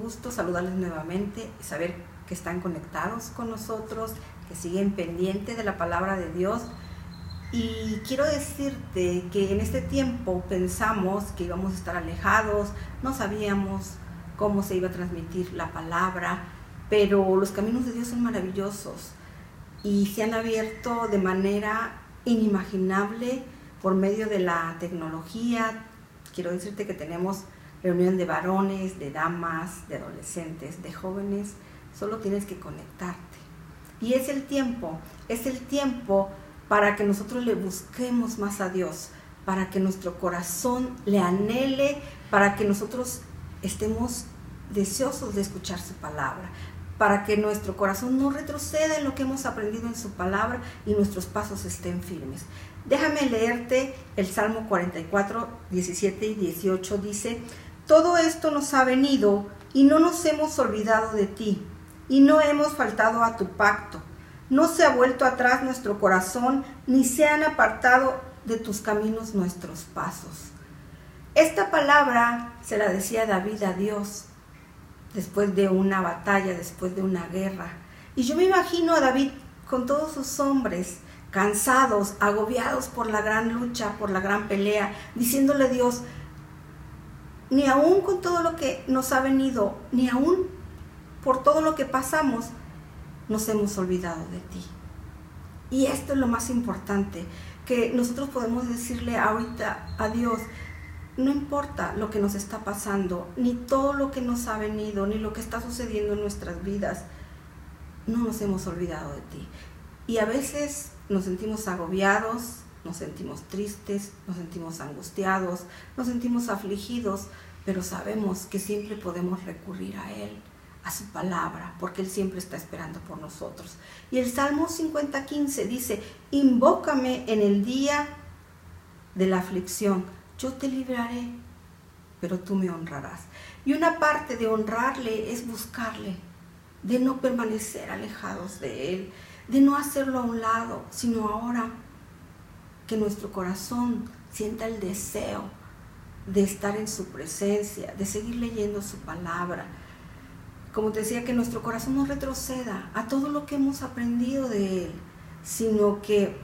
gusto saludarles nuevamente y saber que están conectados con nosotros, que siguen pendientes de la palabra de Dios. Y quiero decirte que en este tiempo pensamos que íbamos a estar alejados, no sabíamos cómo se iba a transmitir la palabra, pero los caminos de Dios son maravillosos y se han abierto de manera inimaginable por medio de la tecnología. Quiero decirte que tenemos reunión de varones, de damas, de adolescentes, de jóvenes. Solo tienes que conectarte. Y es el tiempo, es el tiempo para que nosotros le busquemos más a Dios, para que nuestro corazón le anhele, para que nosotros estemos deseosos de escuchar su palabra, para que nuestro corazón no retroceda en lo que hemos aprendido en su palabra y nuestros pasos estén firmes. Déjame leerte el Salmo 44, 17 y 18. Dice, todo esto nos ha venido y no nos hemos olvidado de ti y no hemos faltado a tu pacto. No se ha vuelto atrás nuestro corazón ni se han apartado de tus caminos nuestros pasos. Esta palabra se la decía David a Dios después de una batalla, después de una guerra. Y yo me imagino a David con todos sus hombres, cansados, agobiados por la gran lucha, por la gran pelea, diciéndole a Dios, ni aún con todo lo que nos ha venido, ni aún por todo lo que pasamos, nos hemos olvidado de ti. Y esto es lo más importante, que nosotros podemos decirle ahorita a Dios, no importa lo que nos está pasando, ni todo lo que nos ha venido, ni lo que está sucediendo en nuestras vidas, no nos hemos olvidado de ti. Y a veces nos sentimos agobiados, nos sentimos tristes, nos sentimos angustiados, nos sentimos afligidos, pero sabemos que siempre podemos recurrir a Él, a su palabra, porque Él siempre está esperando por nosotros. Y el Salmo 50:15 dice, invócame en el día de la aflicción yo te libraré, pero tú me honrarás. Y una parte de honrarle es buscarle, de no permanecer alejados de Él, de no hacerlo a un lado, sino ahora que nuestro corazón sienta el deseo de estar en su presencia, de seguir leyendo su palabra. Como te decía, que nuestro corazón no retroceda a todo lo que hemos aprendido de Él, sino que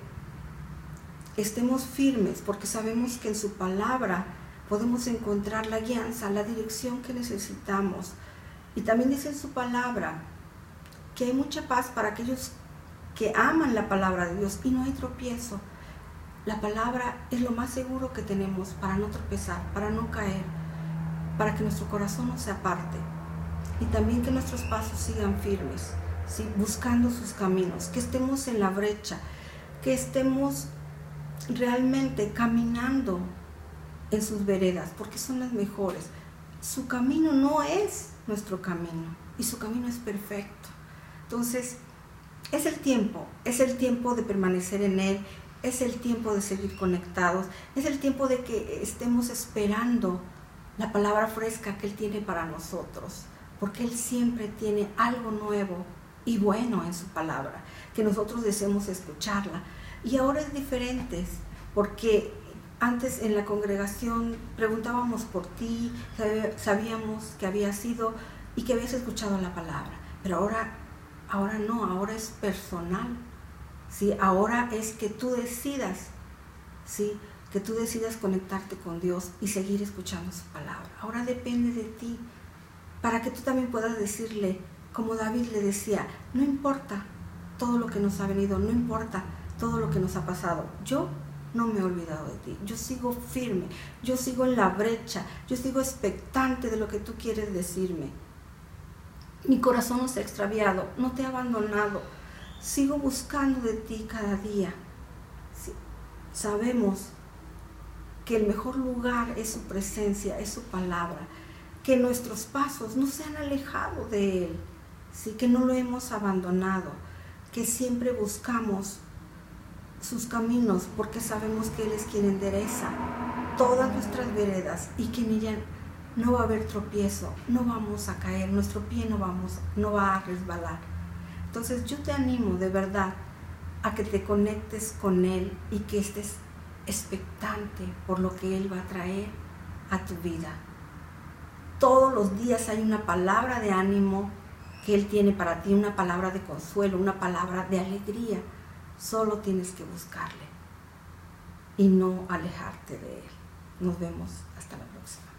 estemos firmes porque sabemos que en su palabra podemos encontrar la guianza, la dirección que necesitamos. Y también dice en su palabra que hay mucha paz para aquellos que aman la palabra de Dios y no hay tropiezo. La palabra es lo más seguro que tenemos para no tropezar, para no caer, para que nuestro corazón no se aparte y también que nuestros pasos sigan firmes, buscando sus caminos, que estemos en la brecha, que estemos realmente caminando en sus veredas, porque son las mejores. Su camino no es nuestro camino y su camino es perfecto. Entonces, es el tiempo, es el tiempo de permanecer en Él, es el tiempo de seguir conectados, es el tiempo de que estemos esperando la palabra fresca que Él tiene para nosotros, porque Él siempre tiene algo nuevo y bueno en su palabra, que nosotros deseemos escucharla. Y ahora es diferente, porque antes en la congregación preguntábamos por ti, sabíamos que habías sido y que habías escuchado la palabra, pero ahora, ahora no, ahora es personal, ¿sí? Ahora es que tú decidas, ¿sí? Que tú decidas conectarte con Dios y seguir escuchando su palabra. Ahora depende de ti, para que tú también puedas decirle, como David le decía, no importa todo lo que nos ha venido, no importa todo lo que nos ha pasado. Yo no me he olvidado de ti. Yo sigo firme, yo sigo en la brecha, yo sigo expectante de lo que tú quieres decirme. Mi corazón no se ha extraviado, no te he abandonado. Sigo buscando de ti cada día. Sabemos que el mejor lugar es su presencia, es su palabra, que nuestros pasos no se han alejado de Él, ¿sí? que no lo hemos abandonado, que siempre buscamos sus caminos, porque sabemos que Él es quien endereza todas nuestras veredas y que en no va a haber tropiezo, no vamos a caer, nuestro pie no, vamos, no va a resbalar. Entonces yo te animo de verdad a que te conectes con Él y que estés expectante por lo que Él va a traer a tu vida. Todos los días hay una palabra de ánimo que Él tiene para ti, una palabra de consuelo, una palabra de alegría. Solo tienes que buscarle y no alejarte de Él. Nos vemos hasta la próxima.